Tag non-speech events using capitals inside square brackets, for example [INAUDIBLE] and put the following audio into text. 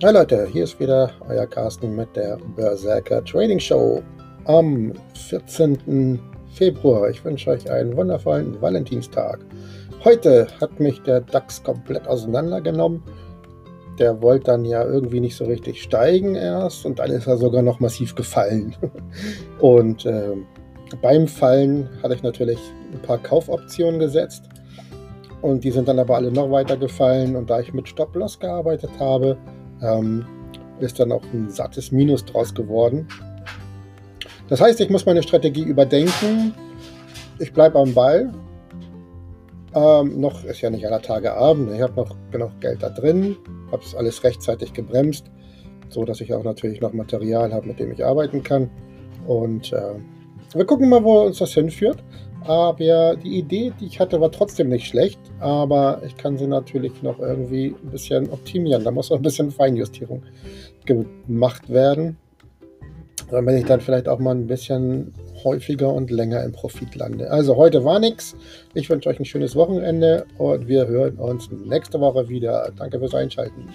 Hi Leute, hier ist wieder euer Carsten mit der Berserker Trading Show am 14. Februar. Ich wünsche euch einen wundervollen Valentinstag. Heute hat mich der DAX komplett auseinandergenommen. Der wollte dann ja irgendwie nicht so richtig steigen erst und dann ist er sogar noch massiv gefallen. [LAUGHS] Und äh, beim Fallen hatte ich natürlich ein paar Kaufoptionen gesetzt und die sind dann aber alle noch weiter gefallen und da ich mit Stop-Loss gearbeitet habe, ähm, ist dann auch ein sattes Minus draus geworden. Das heißt, ich muss meine Strategie überdenken. Ich bleibe am Ball. Ähm, noch ist ja nicht aller Tage Abend. Ich habe noch genug Geld da drin, habe es alles rechtzeitig gebremst, so dass ich auch natürlich noch Material habe, mit dem ich arbeiten kann. Und äh, wir gucken mal, wo uns das hinführt. Aber die Idee, die ich hatte, war trotzdem nicht schlecht. Aber ich kann sie natürlich noch irgendwie ein bisschen optimieren. Da muss noch ein bisschen Feinjustierung gemacht werden. Damit ich dann vielleicht auch mal ein bisschen häufiger und länger im Profit lande. Also heute war nichts. Ich wünsche euch ein schönes Wochenende und wir hören uns nächste Woche wieder. Danke fürs Einschalten.